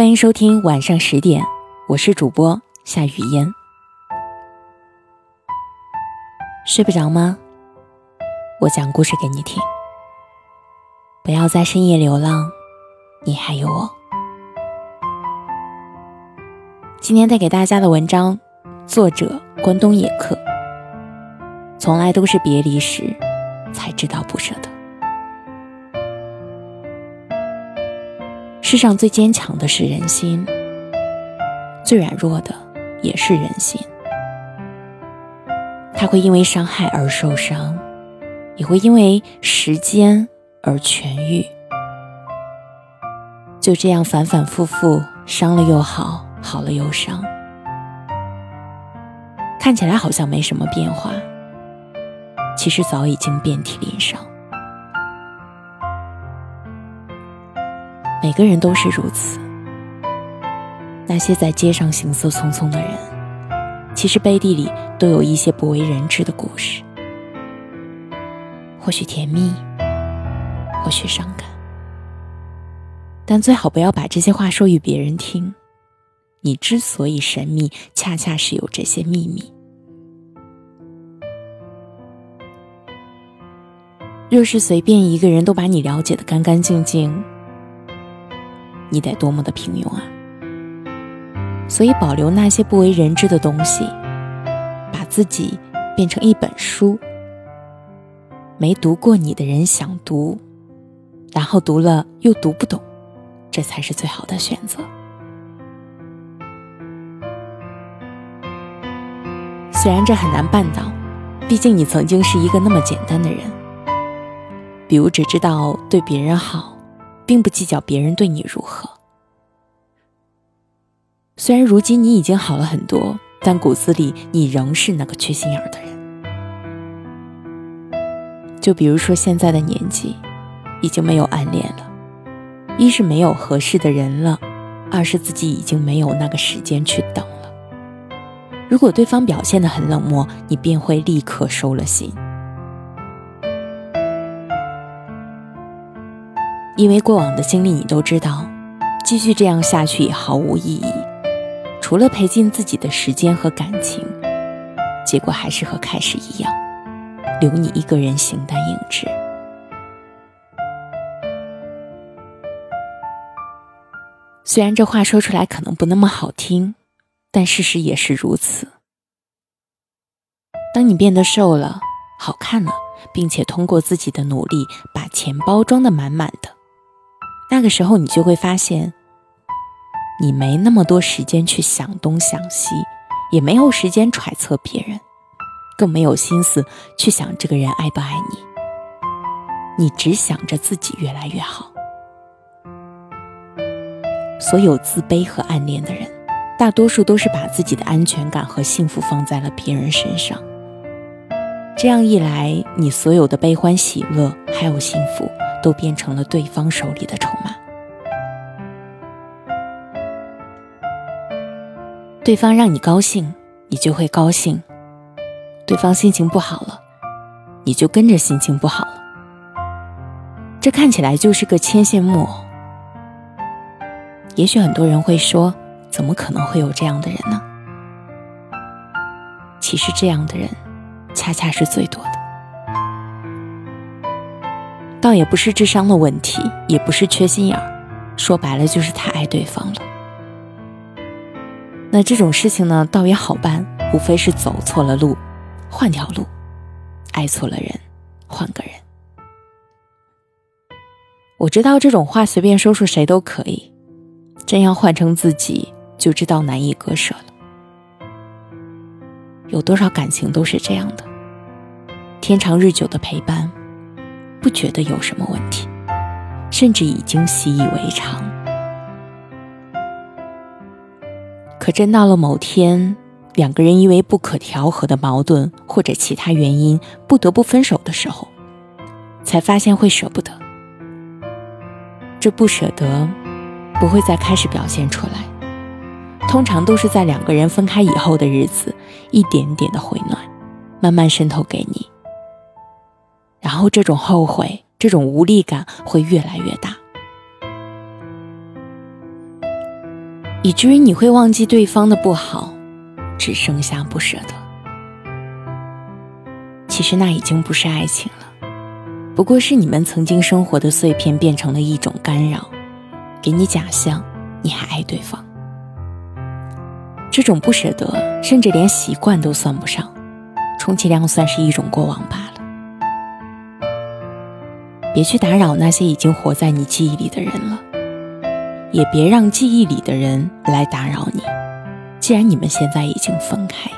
欢迎收听晚上十点，我是主播夏雨嫣。睡不着吗？我讲故事给你听。不要在深夜流浪，你还有我。今天带给大家的文章，作者关东野客。从来都是别离时，才知道不舍得。世上最坚强的是人心，最软弱的也是人心。他会因为伤害而受伤，也会因为时间而痊愈。就这样反反复复，伤了又好，好了又伤，看起来好像没什么变化，其实早已经遍体鳞伤。每个人都是如此。那些在街上行色匆匆的人，其实背地里都有一些不为人知的故事，或许甜蜜，或许伤感，但最好不要把这些话说与别人听。你之所以神秘，恰恰是有这些秘密。若是随便一个人都把你了解的干干净净，你得多么的平庸啊！所以保留那些不为人知的东西，把自己变成一本书，没读过你的人想读，然后读了又读不懂，这才是最好的选择。虽然这很难办到，毕竟你曾经是一个那么简单的人，比如只知道对别人好。并不计较别人对你如何。虽然如今你已经好了很多，但骨子里你仍是那个缺心眼儿的人。就比如说现在的年纪，已经没有暗恋了，一是没有合适的人了，二是自己已经没有那个时间去等了。如果对方表现的很冷漠，你便会立刻收了心。因为过往的经历，你都知道，继续这样下去也毫无意义，除了赔尽自己的时间和感情，结果还是和开始一样，留你一个人形单影只。虽然这话说出来可能不那么好听，但事实也是如此。当你变得瘦了、好看了，并且通过自己的努力把钱包装的满满的。那个时候，你就会发现，你没那么多时间去想东想西，也没有时间揣测别人，更没有心思去想这个人爱不爱你。你只想着自己越来越好。所有自卑和暗恋的人，大多数都是把自己的安全感和幸福放在了别人身上。这样一来，你所有的悲欢喜乐还有幸福。都变成了对方手里的筹码。对方让你高兴，你就会高兴；对方心情不好了，你就跟着心情不好了。这看起来就是个牵线木偶。也许很多人会说：“怎么可能会有这样的人呢？”其实，这样的人恰恰是最多的。倒也不是智商的问题，也不是缺心眼儿，说白了就是太爱对方了。那这种事情呢，倒也好办，无非是走错了路，换条路；爱错了人，换个人。我知道这种话随便说说谁都可以，真要换成自己，就知道难以割舍了。有多少感情都是这样的，天长日久的陪伴。不觉得有什么问题，甚至已经习以为常。可真到了某天，两个人因为不可调和的矛盾或者其他原因不得不分手的时候，才发现会舍不得。这不舍得，不会再开始表现出来，通常都是在两个人分开以后的日子，一点点的回暖，慢慢渗透给你。然后，这种后悔、这种无力感会越来越大。以至于你会忘记对方的不好，只剩下不舍得。其实那已经不是爱情了，不过是你们曾经生活的碎片变成了一种干扰，给你假象你还爱对方。这种不舍得，甚至连习惯都算不上，充其量算是一种过往罢了。别去打扰那些已经活在你记忆里的人了，也别让记忆里的人来打扰你。既然你们现在已经分开，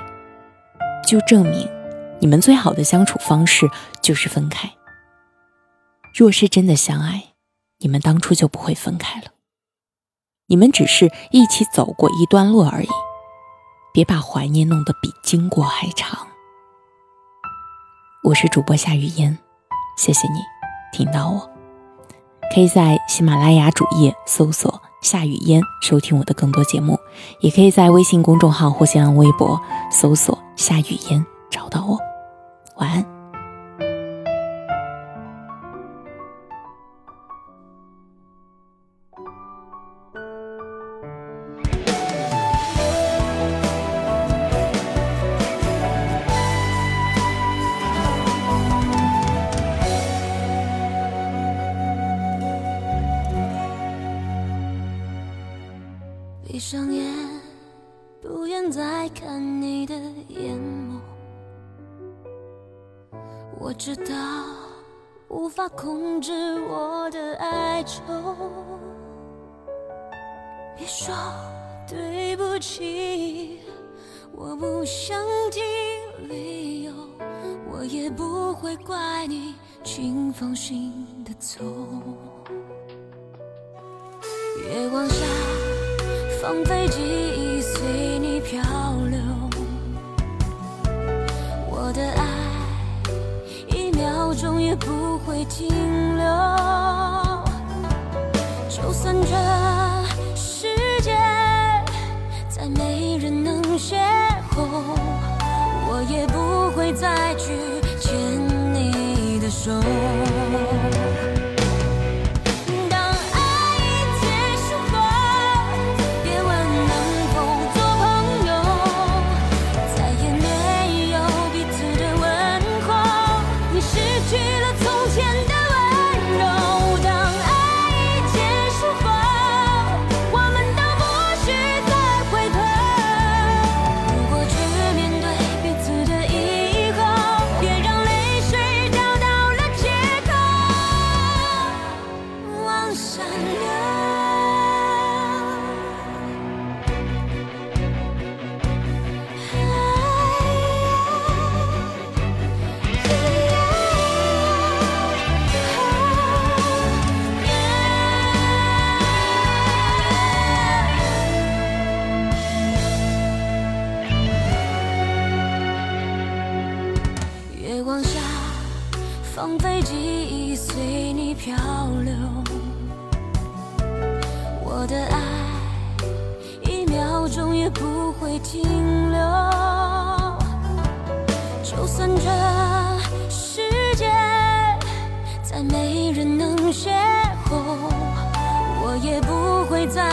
就证明你们最好的相处方式就是分开。若是真的相爱，你们当初就不会分开了。你们只是一起走过一段路而已。别把怀念弄得比经过还长。我是主播夏雨嫣，谢谢你听到我。可以在喜马拉雅主页搜索“夏雨嫣”收听我的更多节目，也可以在微信公众号或新浪微博搜索“夏雨嫣”找到我。晚安。闭上眼，不愿再看你的眼眸。我知道无法控制我的哀愁。别说对不起，我不想听理由，我也不会怪你轻放心的走。月光下。放飞记忆，随你漂流。我的爱，一秒钟也不会停留。就算这世界再没人能邂逅，我也不会再去牵你的手。漂流。我的爱，一秒钟也不会停留。就算这世界再没人能邂逅，我也不会再